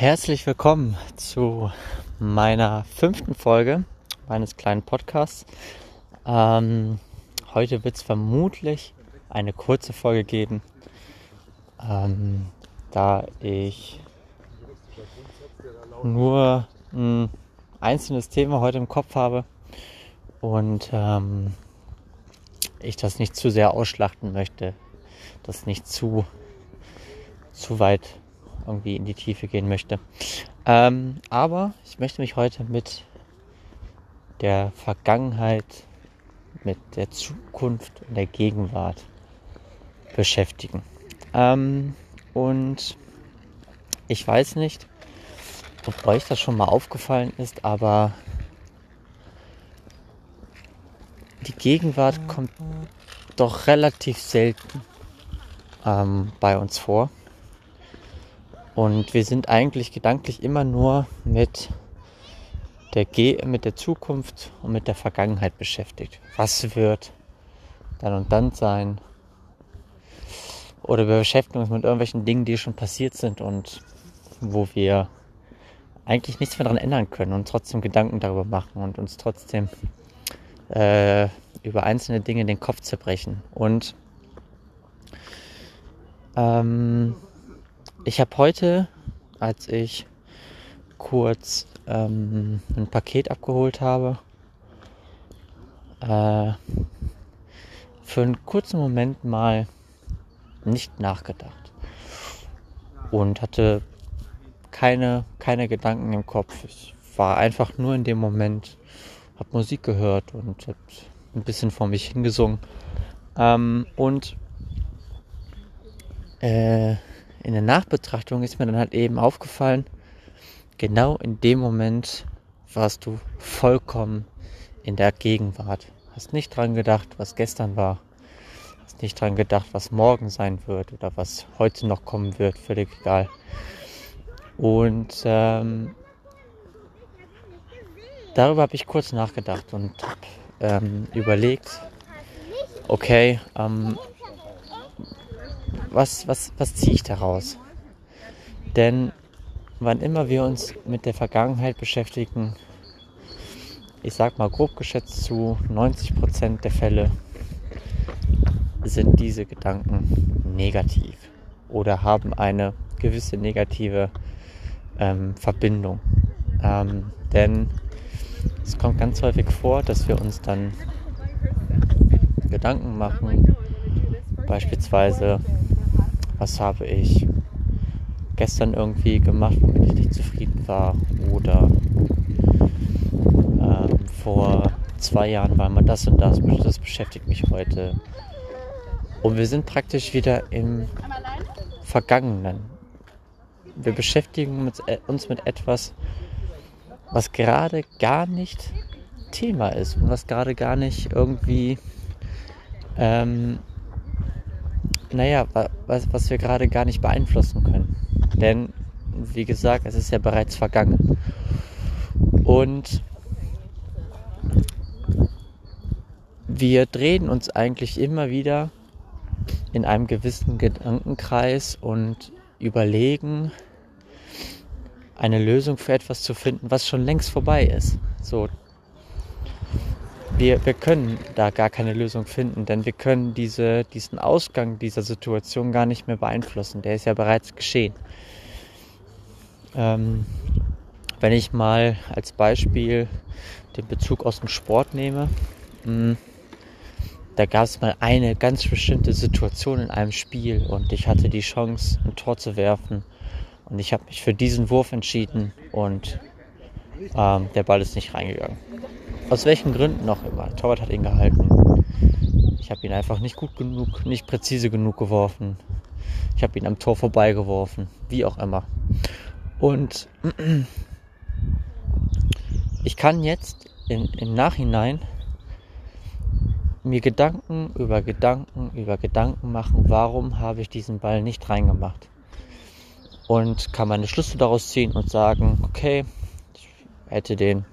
Herzlich willkommen zu meiner fünften Folge meines kleinen Podcasts. Ähm, heute wird es vermutlich eine kurze Folge geben, ähm, da ich nur ein einzelnes Thema heute im Kopf habe und ähm, ich das nicht zu sehr ausschlachten möchte, das nicht zu, zu weit irgendwie in die Tiefe gehen möchte. Ähm, aber ich möchte mich heute mit der Vergangenheit, mit der Zukunft und der Gegenwart beschäftigen. Ähm, und ich weiß nicht, ob euch das schon mal aufgefallen ist, aber die Gegenwart kommt doch relativ selten ähm, bei uns vor. Und wir sind eigentlich gedanklich immer nur mit der, Ge mit der Zukunft und mit der Vergangenheit beschäftigt. Was wird dann und dann sein? Oder wir beschäftigen uns mit irgendwelchen Dingen, die schon passiert sind und wo wir eigentlich nichts mehr daran ändern können und trotzdem Gedanken darüber machen und uns trotzdem äh, über einzelne Dinge den Kopf zerbrechen. Und ähm, ich habe heute, als ich kurz ähm, ein Paket abgeholt habe, äh, für einen kurzen Moment mal nicht nachgedacht und hatte keine, keine Gedanken im Kopf. Ich war einfach nur in dem Moment, habe Musik gehört und habe ein bisschen vor mich hingesungen. Ähm, und äh, in der Nachbetrachtung ist mir dann halt eben aufgefallen, genau in dem Moment warst du vollkommen in der Gegenwart. Hast nicht dran gedacht, was gestern war. Hast nicht dran gedacht, was morgen sein wird oder was heute noch kommen wird. Völlig egal. Und ähm, darüber habe ich kurz nachgedacht und habe ähm, überlegt, okay, ähm, was, was, was ziehe ich daraus? Denn wann immer wir uns mit der Vergangenheit beschäftigen, ich sag mal grob geschätzt zu 90% der Fälle sind diese Gedanken negativ oder haben eine gewisse negative ähm, Verbindung. Ähm, denn es kommt ganz häufig vor, dass wir uns dann Gedanken machen, beispielsweise was habe ich gestern irgendwie gemacht, womit ich nicht zufrieden war oder ähm, vor zwei Jahren war mal das und das, das beschäftigt mich heute. Und wir sind praktisch wieder im Vergangenen. Wir beschäftigen uns, äh, mit etwas, was gerade gar nicht Thema ist und was gerade gar nicht irgendwie ähm, naja, was, was wir gerade gar nicht beeinflussen können. Denn, wie gesagt, es ist ja bereits vergangen. Und wir drehen uns eigentlich immer wieder in einem gewissen Gedankenkreis und überlegen, eine Lösung für etwas zu finden, was schon längst vorbei ist. So, wir, wir können da gar keine Lösung finden, denn wir können diese, diesen Ausgang dieser Situation gar nicht mehr beeinflussen. Der ist ja bereits geschehen. Ähm, wenn ich mal als Beispiel den Bezug aus dem Sport nehme, mh, hm, da gab es mal eine ganz bestimmte Situation in einem Spiel und ich hatte die Chance, ein Tor zu werfen und ich habe mich für diesen Wurf entschieden und ähm, der Ball ist nicht reingegangen. Aus welchen Gründen noch immer. Torwart hat ihn gehalten. Ich habe ihn einfach nicht gut genug, nicht präzise genug geworfen. Ich habe ihn am Tor vorbeigeworfen. Wie auch immer. Und ich kann jetzt in, im Nachhinein mir Gedanken über Gedanken über Gedanken machen, warum habe ich diesen Ball nicht reingemacht. Und kann meine Schlüsse daraus ziehen und sagen, okay, ich hätte den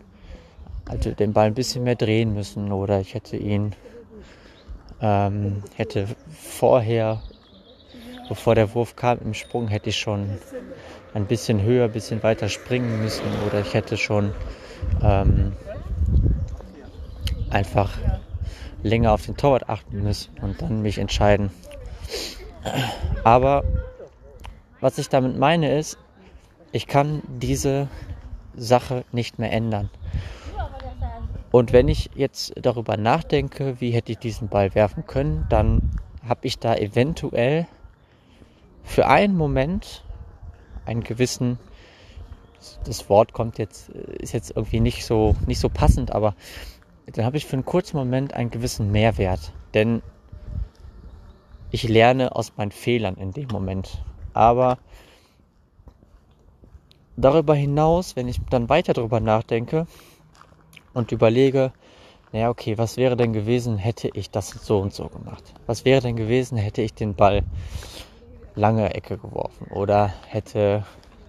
also den Ball ein bisschen mehr drehen müssen oder ich hätte ihn ähm, hätte vorher bevor der Wurf kam im Sprung, hätte ich schon ein bisschen höher, ein bisschen weiter springen müssen oder ich hätte schon ähm, einfach länger auf den Torwart achten müssen und dann mich entscheiden. Aber was ich damit meine ist, ich kann diese Sache nicht mehr ändern. Und wenn ich jetzt darüber nachdenke, wie hätte ich diesen Ball werfen können, dann habe ich da eventuell für einen Moment einen gewissen, das Wort kommt jetzt, ist jetzt irgendwie nicht so, nicht so passend, aber dann habe ich für einen kurzen Moment einen gewissen Mehrwert. Denn ich lerne aus meinen Fehlern in dem Moment. Aber darüber hinaus, wenn ich dann weiter darüber nachdenke und überlege, naja, okay, was wäre denn gewesen, hätte ich das so und so gemacht? Was wäre denn gewesen, hätte ich den Ball lange Ecke geworfen oder hätte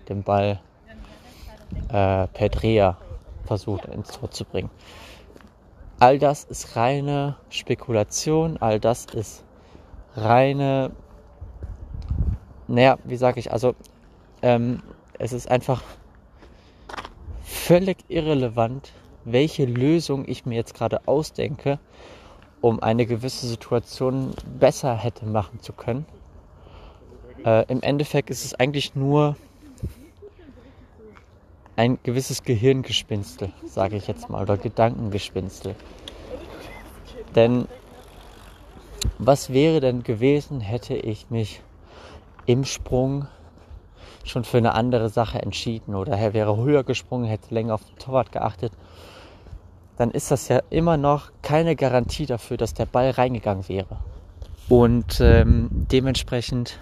den Ball äh, per Dreher versucht ins Tor zu bringen? All das ist reine Spekulation, all das ist reine, naja, wie sage ich, also ähm, es ist einfach völlig irrelevant, welche Lösung ich mir jetzt gerade ausdenke, um eine gewisse Situation besser hätte machen zu können. Äh, Im Endeffekt ist es eigentlich nur ein gewisses Gehirngespinstel, sage ich jetzt mal, oder Gedankengespinstel. Denn was wäre denn gewesen, hätte ich mich im Sprung schon für eine andere Sache entschieden oder er wäre höher gesprungen, hätte länger auf den Torwart geachtet, dann ist das ja immer noch keine Garantie dafür, dass der Ball reingegangen wäre. Und ähm, dementsprechend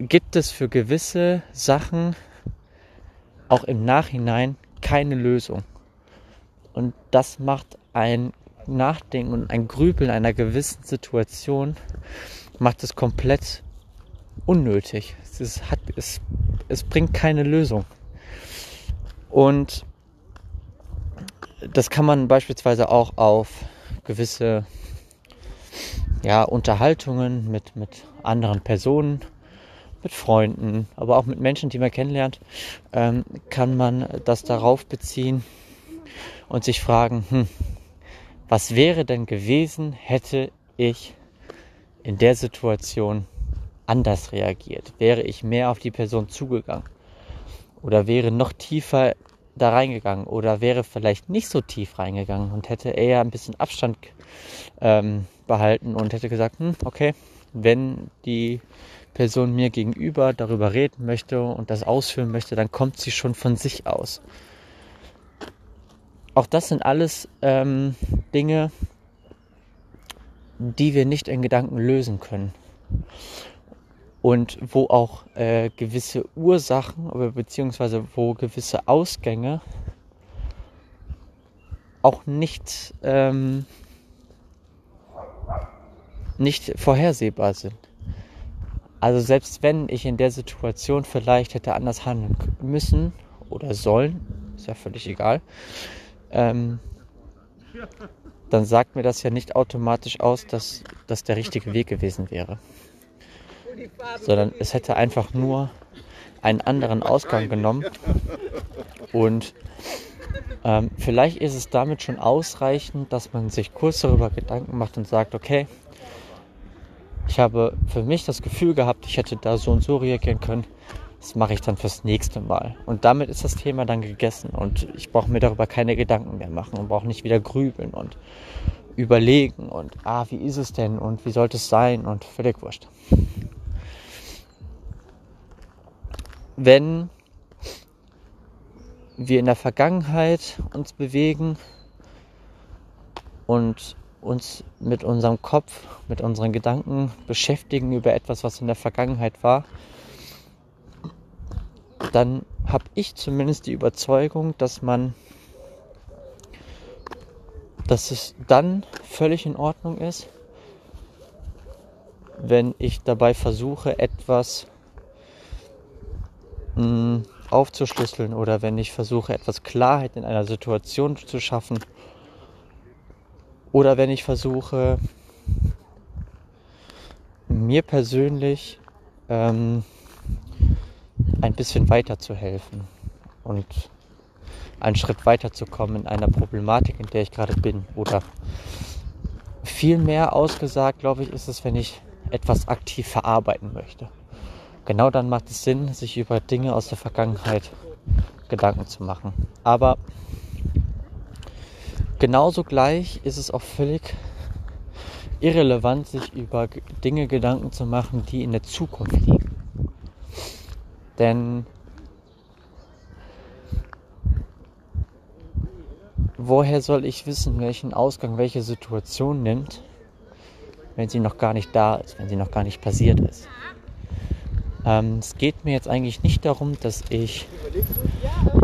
gibt es für gewisse Sachen auch im Nachhinein keine Lösung. Und das macht ein Nachdenken und ein Grübeln einer gewissen Situation, macht es komplett unnötig. Es, hat, es, es bringt keine Lösung. Und das kann man beispielsweise auch auf gewisse ja, Unterhaltungen mit, mit anderen Personen, mit Freunden, aber auch mit Menschen, die man kennenlernt, ähm, kann man das darauf beziehen und sich fragen, hm, was wäre denn gewesen, hätte ich in der Situation anders reagiert? Wäre ich mehr auf die Person zugegangen? Oder wäre noch tiefer da reingegangen? Oder wäre vielleicht nicht so tief reingegangen und hätte eher ein bisschen Abstand ähm, behalten und hätte gesagt, hm, okay, wenn die Person mir gegenüber darüber reden möchte und das ausführen möchte, dann kommt sie schon von sich aus. Auch das sind alles ähm, Dinge, die wir nicht in Gedanken lösen können und wo auch äh, gewisse Ursachen oder beziehungsweise wo gewisse Ausgänge auch nicht, ähm, nicht vorhersehbar sind. Also selbst wenn ich in der Situation vielleicht hätte anders handeln müssen oder sollen, ist ja völlig egal, ähm, dann sagt mir das ja nicht automatisch aus, dass das der richtige Weg gewesen wäre sondern es hätte einfach nur einen anderen Ausgang genommen. Und ähm, vielleicht ist es damit schon ausreichend, dass man sich kurz darüber Gedanken macht und sagt, okay, ich habe für mich das Gefühl gehabt, ich hätte da so und so reagieren können. Das mache ich dann fürs nächste Mal. Und damit ist das Thema dann gegessen. Und ich brauche mir darüber keine Gedanken mehr machen und brauche nicht wieder grübeln und überlegen und ah, wie ist es denn und wie sollte es sein und völlig wurscht. Wenn wir in der Vergangenheit uns bewegen und uns mit unserem Kopf, mit unseren Gedanken beschäftigen über etwas, was in der Vergangenheit war, dann habe ich zumindest die Überzeugung, dass man, dass es dann völlig in Ordnung ist, wenn ich dabei versuche, etwas aufzuschlüsseln oder wenn ich versuche, etwas Klarheit in einer Situation zu schaffen oder wenn ich versuche, mir persönlich ähm, ein bisschen weiterzuhelfen und einen Schritt weiterzukommen in einer Problematik, in der ich gerade bin. Oder viel mehr ausgesagt, glaube ich, ist es, wenn ich etwas aktiv verarbeiten möchte. Genau dann macht es Sinn, sich über Dinge aus der Vergangenheit Gedanken zu machen. Aber genauso gleich ist es auch völlig irrelevant, sich über Dinge Gedanken zu machen, die in der Zukunft liegen. Denn woher soll ich wissen, welchen Ausgang welche Situation nimmt, wenn sie noch gar nicht da ist, wenn sie noch gar nicht passiert ist? Ähm, es geht mir jetzt eigentlich nicht darum, dass ich,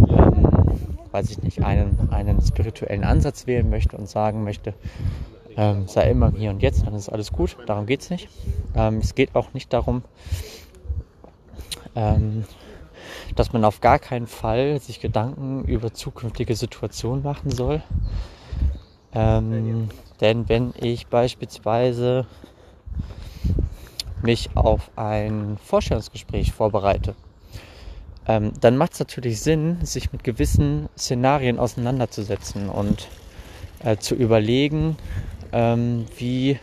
ähm, weiß ich nicht, einen, einen spirituellen Ansatz wählen möchte und sagen möchte, ähm, sei immer hier und jetzt, dann ist alles gut. Darum geht es nicht. Ähm, es geht auch nicht darum, ähm, dass man auf gar keinen Fall sich Gedanken über zukünftige Situationen machen soll. Ähm, denn wenn ich beispielsweise mich auf ein Vorstellungsgespräch vorbereite, ähm, dann macht es natürlich Sinn, sich mit gewissen Szenarien auseinanderzusetzen und äh, zu überlegen, ähm, wie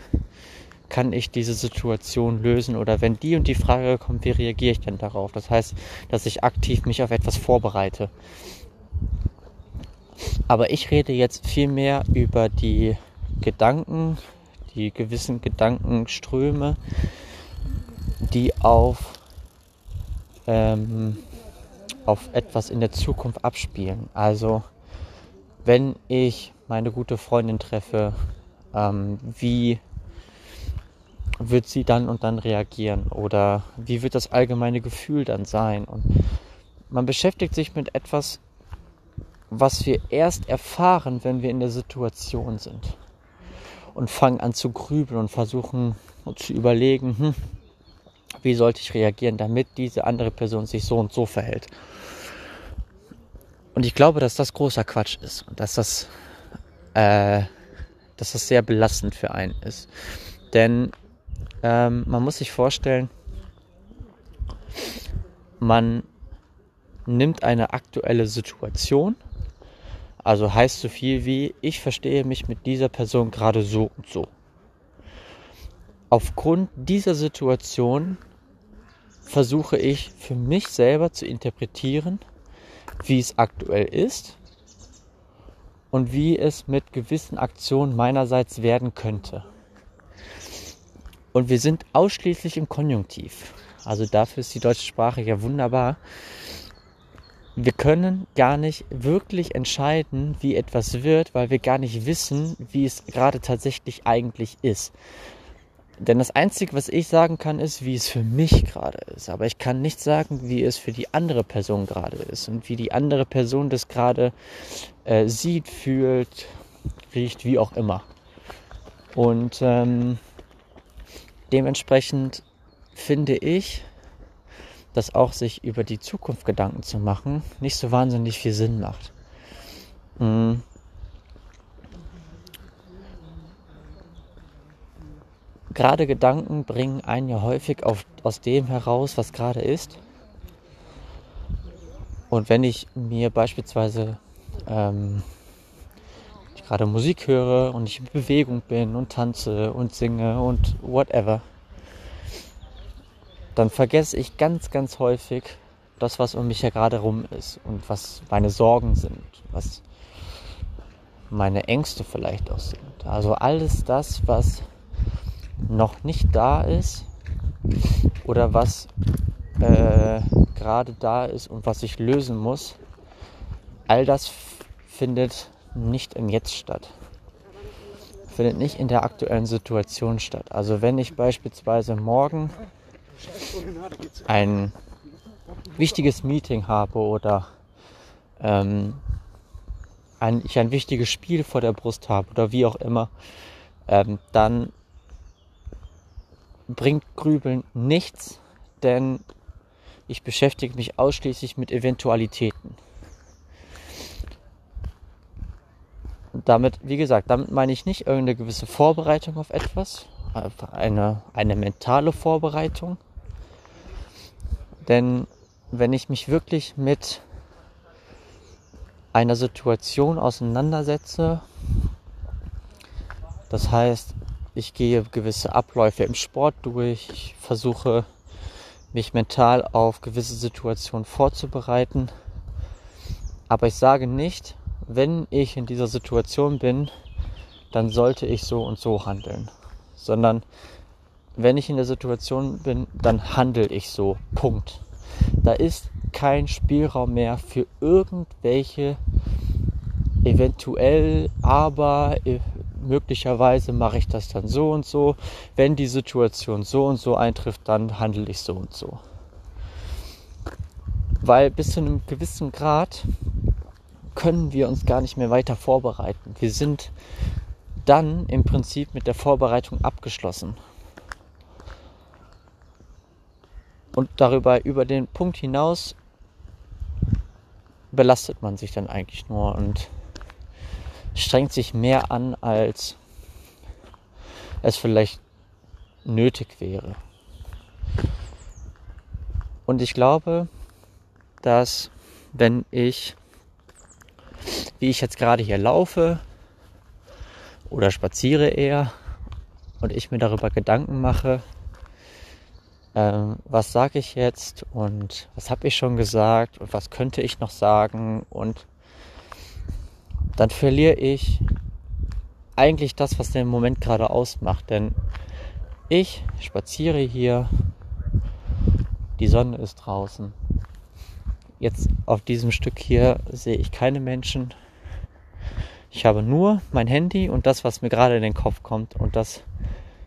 kann ich diese Situation lösen oder wenn die und die Frage kommt, wie reagiere ich denn darauf? Das heißt, dass ich aktiv mich auf etwas vorbereite. Aber ich rede jetzt viel mehr über die Gedanken, die gewissen Gedankenströme, die auf, ähm, auf etwas in der Zukunft abspielen. Also wenn ich meine gute Freundin treffe, ähm, wie wird sie dann und dann reagieren oder wie wird das allgemeine Gefühl dann sein. Und man beschäftigt sich mit etwas, was wir erst erfahren, wenn wir in der Situation sind. Und fangen an zu grübeln und versuchen zu überlegen, hm, wie sollte ich reagieren, damit diese andere Person sich so und so verhält. Und ich glaube, dass das großer Quatsch ist und dass das, äh, dass das sehr belastend für einen ist. Denn ähm, man muss sich vorstellen, man nimmt eine aktuelle Situation, also heißt so viel wie, ich verstehe mich mit dieser Person gerade so und so. Aufgrund dieser Situation versuche ich für mich selber zu interpretieren, wie es aktuell ist und wie es mit gewissen Aktionen meinerseits werden könnte. Und wir sind ausschließlich im Konjunktiv. Also dafür ist die deutsche Sprache ja wunderbar. Wir können gar nicht wirklich entscheiden, wie etwas wird, weil wir gar nicht wissen, wie es gerade tatsächlich eigentlich ist. Denn das Einzige, was ich sagen kann, ist, wie es für mich gerade ist. Aber ich kann nicht sagen, wie es für die andere Person gerade ist und wie die andere Person das gerade äh, sieht, fühlt, riecht, wie auch immer. Und ähm, dementsprechend finde ich, dass auch sich über die Zukunft Gedanken zu machen nicht so wahnsinnig viel Sinn macht. Mhm. Gerade Gedanken bringen einen ja häufig auf, aus dem heraus, was gerade ist. Und wenn ich mir beispielsweise ähm, gerade Musik höre und ich in Bewegung bin und tanze und singe und whatever, dann vergesse ich ganz, ganz häufig das, was um mich ja gerade rum ist und was meine Sorgen sind, was meine Ängste vielleicht auch sind. Also alles das, was noch nicht da ist oder was äh, gerade da ist und was ich lösen muss, all das findet nicht im Jetzt statt. Findet nicht in der aktuellen Situation statt. Also wenn ich beispielsweise morgen ein wichtiges Meeting habe oder ähm, ein, ich ein wichtiges Spiel vor der Brust habe oder wie auch immer, ähm, dann bringt Grübeln nichts, denn ich beschäftige mich ausschließlich mit Eventualitäten. damit, wie gesagt, damit meine ich nicht irgendeine gewisse Vorbereitung auf etwas, eine, eine mentale Vorbereitung. Denn wenn ich mich wirklich mit einer Situation auseinandersetze, das heißt, ich gehe gewisse Abläufe im Sport durch, ich versuche mich mental auf gewisse Situationen vorzubereiten, aber ich sage nicht, wenn ich in dieser Situation bin, dann sollte ich so und so handeln. Sondern wenn ich in der Situation bin, dann handle ich so. Punkt. Da ist kein Spielraum mehr für irgendwelche eventuell, aber möglicherweise mache ich das dann so und so. Wenn die Situation so und so eintrifft, dann handle ich so und so. Weil bis zu einem gewissen Grad können wir uns gar nicht mehr weiter vorbereiten. Wir sind dann im Prinzip mit der Vorbereitung abgeschlossen. Und darüber, über den Punkt hinaus, belastet man sich dann eigentlich nur und strengt sich mehr an, als es vielleicht nötig wäre. Und ich glaube, dass wenn ich wie ich jetzt gerade hier laufe oder spaziere eher und ich mir darüber Gedanken mache, ähm, was sage ich jetzt und was habe ich schon gesagt und was könnte ich noch sagen und dann verliere ich eigentlich das, was den Moment gerade ausmacht. Denn ich spaziere hier, die Sonne ist draußen, Jetzt auf diesem Stück hier sehe ich keine Menschen. Ich habe nur mein Handy und das, was mir gerade in den Kopf kommt. Und das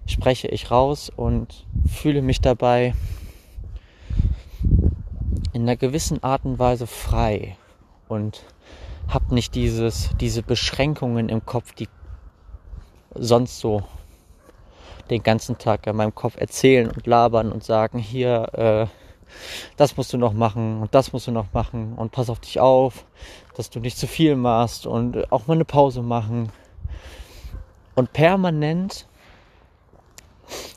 spreche ich raus und fühle mich dabei in einer gewissen Art und Weise frei und habe nicht dieses, diese Beschränkungen im Kopf, die sonst so den ganzen Tag in meinem Kopf erzählen und labern und sagen, hier, äh, das musst du noch machen und das musst du noch machen und pass auf dich auf, dass du nicht zu viel machst und auch mal eine Pause machen. Und permanent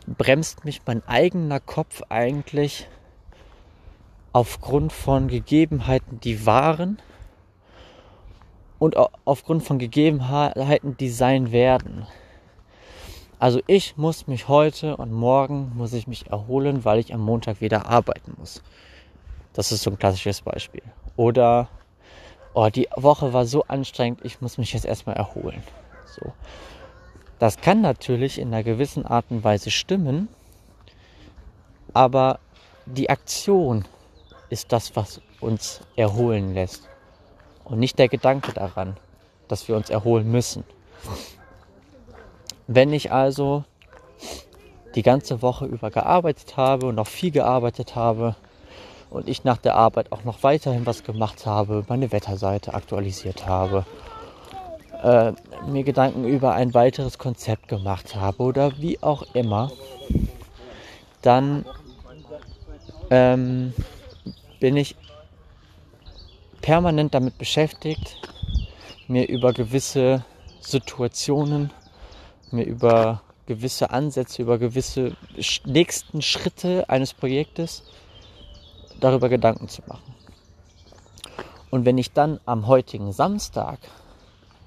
bremst mich mein eigener Kopf eigentlich aufgrund von Gegebenheiten, die waren und aufgrund von Gegebenheiten, die sein werden. Also ich muss mich heute und morgen muss ich mich erholen, weil ich am Montag wieder arbeiten muss. Das ist so ein klassisches Beispiel. Oder oh, die Woche war so anstrengend, ich muss mich jetzt erstmal erholen. So. Das kann natürlich in einer gewissen Art und Weise stimmen, aber die Aktion ist das, was uns erholen lässt. Und nicht der Gedanke daran, dass wir uns erholen müssen. Wenn ich also die ganze Woche über gearbeitet habe und noch viel gearbeitet habe und ich nach der Arbeit auch noch weiterhin was gemacht habe, meine Wetterseite aktualisiert habe, äh, mir Gedanken über ein weiteres Konzept gemacht habe oder wie auch immer, dann ähm, bin ich permanent damit beschäftigt, mir über gewisse Situationen mir über gewisse Ansätze, über gewisse nächsten Schritte eines Projektes darüber Gedanken zu machen. Und wenn ich dann am heutigen Samstag,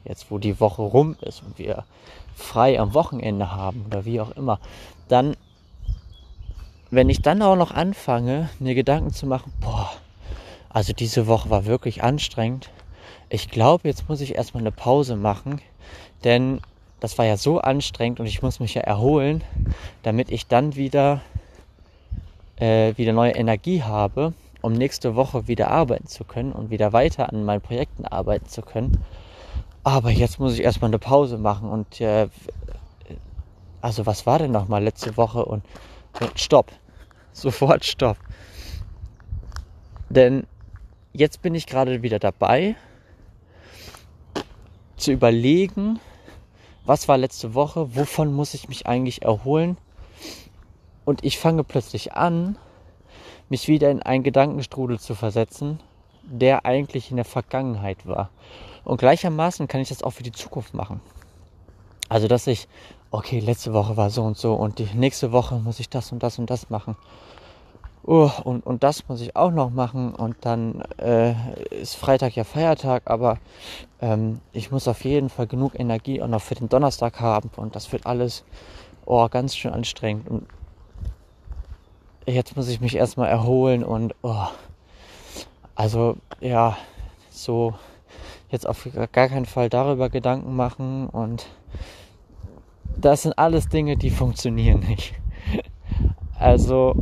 jetzt wo die Woche rum ist und wir frei am Wochenende haben oder wie auch immer, dann, wenn ich dann auch noch anfange, mir Gedanken zu machen, boah, also diese Woche war wirklich anstrengend. Ich glaube, jetzt muss ich erstmal eine Pause machen, denn das war ja so anstrengend und ich muss mich ja erholen, damit ich dann wieder, äh, wieder neue Energie habe, um nächste Woche wieder arbeiten zu können und wieder weiter an meinen Projekten arbeiten zu können. Aber jetzt muss ich erstmal eine Pause machen und äh, also was war denn nochmal letzte Woche und, und stopp. Sofort stopp. Denn jetzt bin ich gerade wieder dabei zu überlegen, was war letzte Woche, wovon muss ich mich eigentlich erholen. Und ich fange plötzlich an, mich wieder in einen Gedankenstrudel zu versetzen, der eigentlich in der Vergangenheit war. Und gleichermaßen kann ich das auch für die Zukunft machen. Also, dass ich, okay, letzte Woche war so und so und die nächste Woche muss ich das und das und das machen. Oh, und, und das muss ich auch noch machen. Und dann äh, ist Freitag ja Feiertag, aber ähm, ich muss auf jeden Fall genug Energie auch noch für den Donnerstag haben. Und das wird alles oh, ganz schön anstrengend. Und jetzt muss ich mich erstmal erholen und oh, also ja, so jetzt auf gar keinen Fall darüber Gedanken machen. Und das sind alles Dinge, die funktionieren nicht. Also,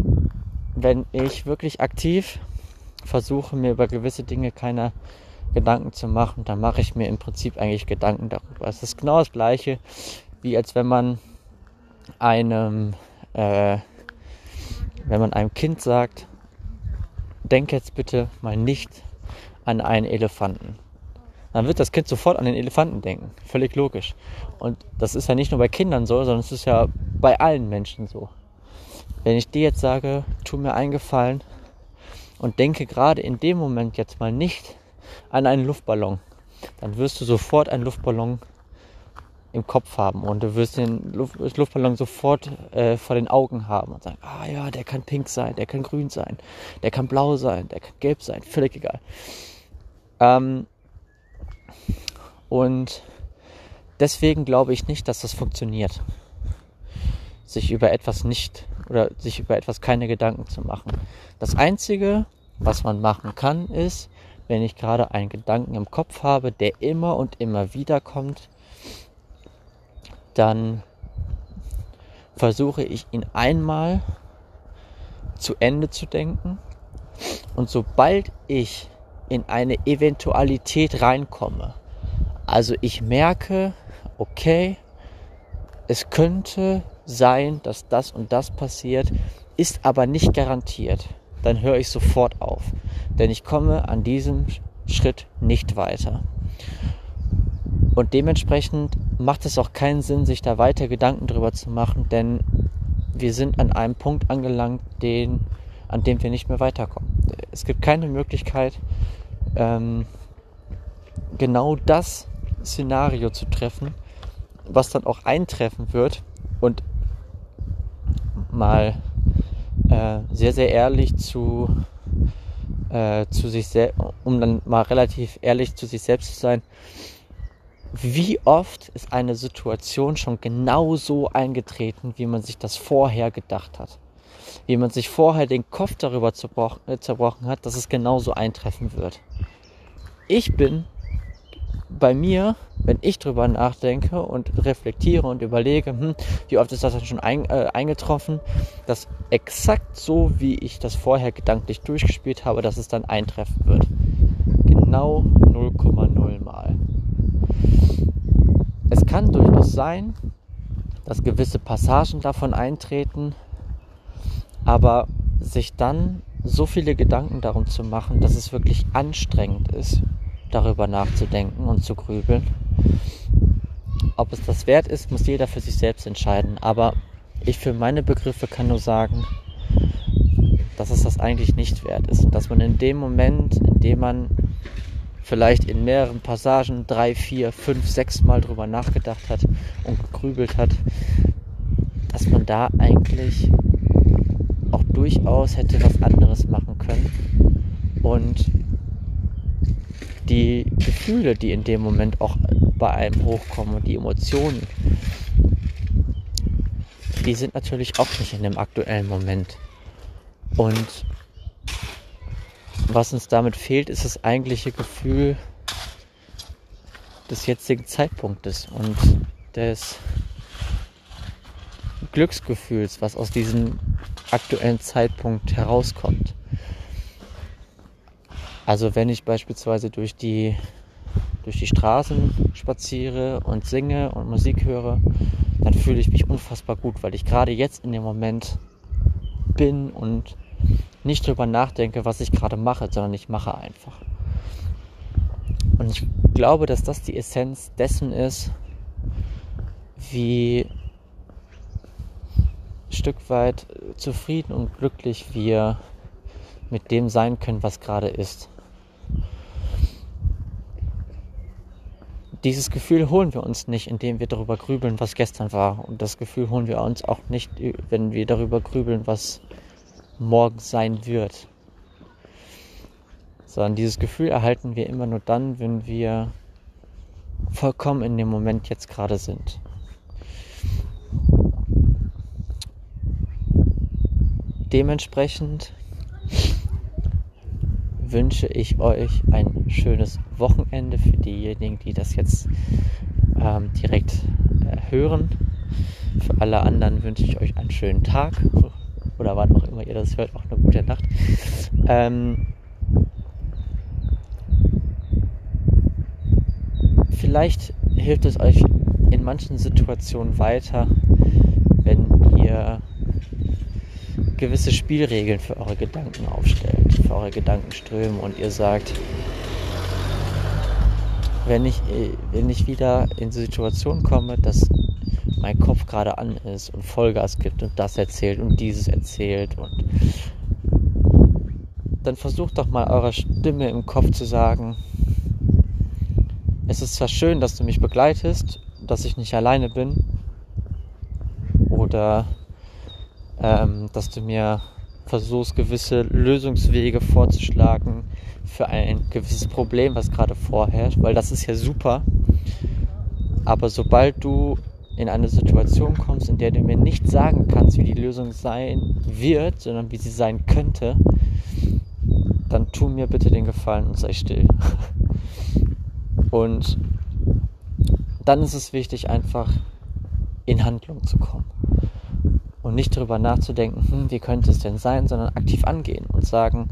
wenn ich wirklich aktiv versuche, mir über gewisse Dinge keine Gedanken zu machen, dann mache ich mir im Prinzip eigentlich Gedanken darüber. Es ist genau das gleiche, wie als wenn man einem, äh, wenn man einem Kind sagt, denk jetzt bitte mal nicht an einen Elefanten dann wird das Kind sofort an den Elefanten denken. Völlig logisch. Und das ist ja nicht nur bei Kindern so, sondern es ist ja bei allen Menschen so. Wenn ich dir jetzt sage, tu mir einen Gefallen und denke gerade in dem Moment jetzt mal nicht an einen Luftballon, dann wirst du sofort einen Luftballon im Kopf haben und du wirst den Luftballon sofort äh, vor den Augen haben und sagen, ah ja, der kann pink sein, der kann grün sein, der kann blau sein, der kann gelb sein, völlig egal. Ähm, und deswegen glaube ich nicht, dass das funktioniert. Sich über etwas nicht oder sich über etwas keine Gedanken zu machen. Das Einzige, was man machen kann, ist, wenn ich gerade einen Gedanken im Kopf habe, der immer und immer wieder kommt, dann versuche ich ihn einmal zu Ende zu denken. Und sobald ich in eine Eventualität reinkomme, also ich merke, okay, es könnte sein, dass das und das passiert, ist aber nicht garantiert. Dann höre ich sofort auf, denn ich komme an diesem Schritt nicht weiter. Und dementsprechend macht es auch keinen Sinn, sich da weiter Gedanken drüber zu machen, denn wir sind an einem Punkt angelangt, den, an dem wir nicht mehr weiterkommen. Es gibt keine Möglichkeit, ähm, genau das Szenario zu treffen, was dann auch eintreffen wird und mal äh, sehr, sehr ehrlich zu, äh, zu sich selbst, um dann mal relativ ehrlich zu sich selbst zu sein, wie oft ist eine Situation schon genau so eingetreten, wie man sich das vorher gedacht hat. Wie man sich vorher den Kopf darüber äh, zerbrochen hat, dass es genauso eintreffen wird. Ich bin bei mir, wenn ich drüber nachdenke und reflektiere und überlege, hm, wie oft ist das schon ein, äh, eingetroffen, dass exakt so, wie ich das vorher gedanklich durchgespielt habe, dass es dann eintreffen wird. Genau 0,0 mal. Es kann durchaus sein, dass gewisse Passagen davon eintreten, aber sich dann so viele Gedanken darum zu machen, dass es wirklich anstrengend ist, darüber nachzudenken und zu grübeln. Ob es das wert ist, muss jeder für sich selbst entscheiden. Aber ich für meine Begriffe kann nur sagen, dass es das eigentlich nicht wert ist. Dass man in dem Moment, in dem man vielleicht in mehreren Passagen drei, vier, fünf, sechs Mal drüber nachgedacht hat und gegrübelt hat, dass man da eigentlich auch durchaus hätte was anderes machen können und die Gefühle, die in dem Moment auch bei einem hochkommen und die Emotionen, die sind natürlich auch nicht in dem aktuellen Moment. Und was uns damit fehlt, ist das eigentliche Gefühl des jetzigen Zeitpunktes und des Glücksgefühls, was aus diesem aktuellen Zeitpunkt herauskommt. Also wenn ich beispielsweise durch die, durch die Straßen spaziere und singe und Musik höre, dann fühle ich mich unfassbar gut, weil ich gerade jetzt in dem Moment bin und nicht drüber nachdenke, was ich gerade mache, sondern ich mache einfach. Und ich glaube, dass das die Essenz dessen ist, wie ein Stück weit zufrieden und glücklich wir mit dem sein können, was gerade ist. Dieses Gefühl holen wir uns nicht, indem wir darüber grübeln, was gestern war. Und das Gefühl holen wir uns auch nicht, wenn wir darüber grübeln, was morgen sein wird. Sondern dieses Gefühl erhalten wir immer nur dann, wenn wir vollkommen in dem Moment jetzt gerade sind. Dementsprechend wünsche ich euch ein schönes Wochenende für diejenigen, die das jetzt ähm, direkt äh, hören. Für alle anderen wünsche ich euch einen schönen Tag oder wann auch immer ihr das hört, auch eine gute Nacht. Ähm, vielleicht hilft es euch in manchen Situationen weiter, wenn ihr gewisse Spielregeln für eure Gedanken aufstellt, für eure Gedankenströme und ihr sagt, wenn ich, wenn ich wieder in Situationen komme, dass mein Kopf gerade an ist und Vollgas gibt und das erzählt und dieses erzählt und dann versucht doch mal eurer Stimme im Kopf zu sagen, es ist zwar schön, dass du mich begleitest, dass ich nicht alleine bin oder ähm, dass du mir versuchst, gewisse Lösungswege vorzuschlagen für ein gewisses Problem, was gerade vorherrscht, weil das ist ja super. Aber sobald du in eine Situation kommst, in der du mir nicht sagen kannst, wie die Lösung sein wird, sondern wie sie sein könnte, dann tu mir bitte den Gefallen und sei still. Und dann ist es wichtig, einfach in Handlung zu kommen und nicht darüber nachzudenken, hm, wie könnte es denn sein, sondern aktiv angehen und sagen,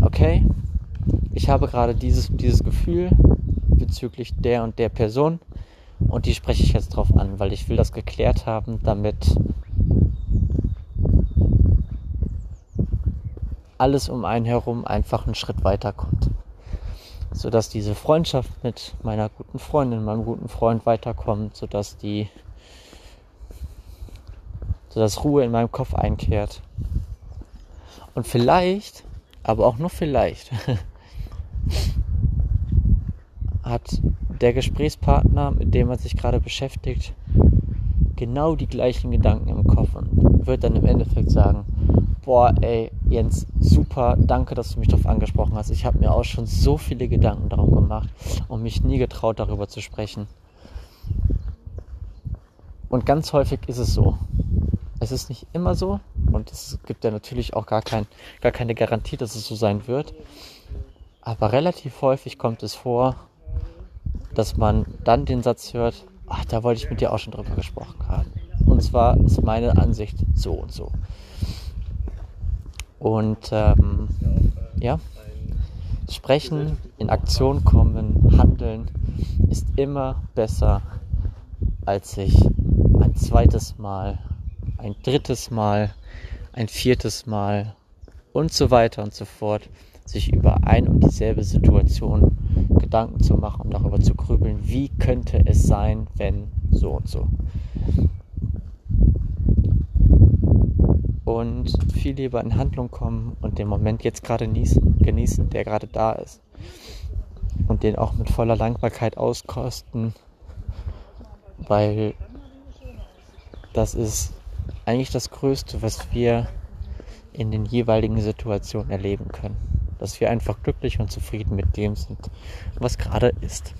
okay, ich habe gerade dieses, dieses Gefühl bezüglich der und der Person und die spreche ich jetzt drauf an, weil ich will das geklärt haben, damit alles um einen herum einfach einen Schritt weiterkommt. Sodass diese Freundschaft mit meiner guten Freundin, meinem guten Freund weiterkommt, sodass die sodass Ruhe in meinem Kopf einkehrt. Und vielleicht, aber auch nur vielleicht, hat der Gesprächspartner, mit dem man sich gerade beschäftigt, genau die gleichen Gedanken im Kopf und wird dann im Endeffekt sagen, boah, ey, Jens, super, danke, dass du mich darauf angesprochen hast. Ich habe mir auch schon so viele Gedanken darum gemacht und mich nie getraut, darüber zu sprechen. Und ganz häufig ist es so. Es ist nicht immer so und es gibt ja natürlich auch gar, kein, gar keine Garantie, dass es so sein wird. Aber relativ häufig kommt es vor, dass man dann den Satz hört, ach, da wollte ich mit dir auch schon drüber gesprochen haben. Und zwar ist meine Ansicht so und so. Und ähm, ja, sprechen, in Aktion kommen, handeln ist immer besser, als sich ein zweites Mal ein drittes Mal, ein viertes Mal und so weiter und so fort, sich über ein und dieselbe Situation Gedanken zu machen und darüber zu grübeln, wie könnte es sein, wenn so und so. Und viel lieber in Handlung kommen und den Moment jetzt gerade genießen, genießen der gerade da ist. Und den auch mit voller Dankbarkeit auskosten, weil das ist eigentlich das Größte, was wir in den jeweiligen Situationen erleben können. Dass wir einfach glücklich und zufrieden mit dem sind, was gerade ist.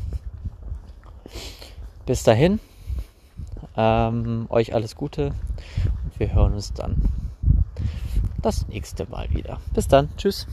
Bis dahin, ähm, euch alles Gute und wir hören uns dann das nächste Mal wieder. Bis dann, tschüss.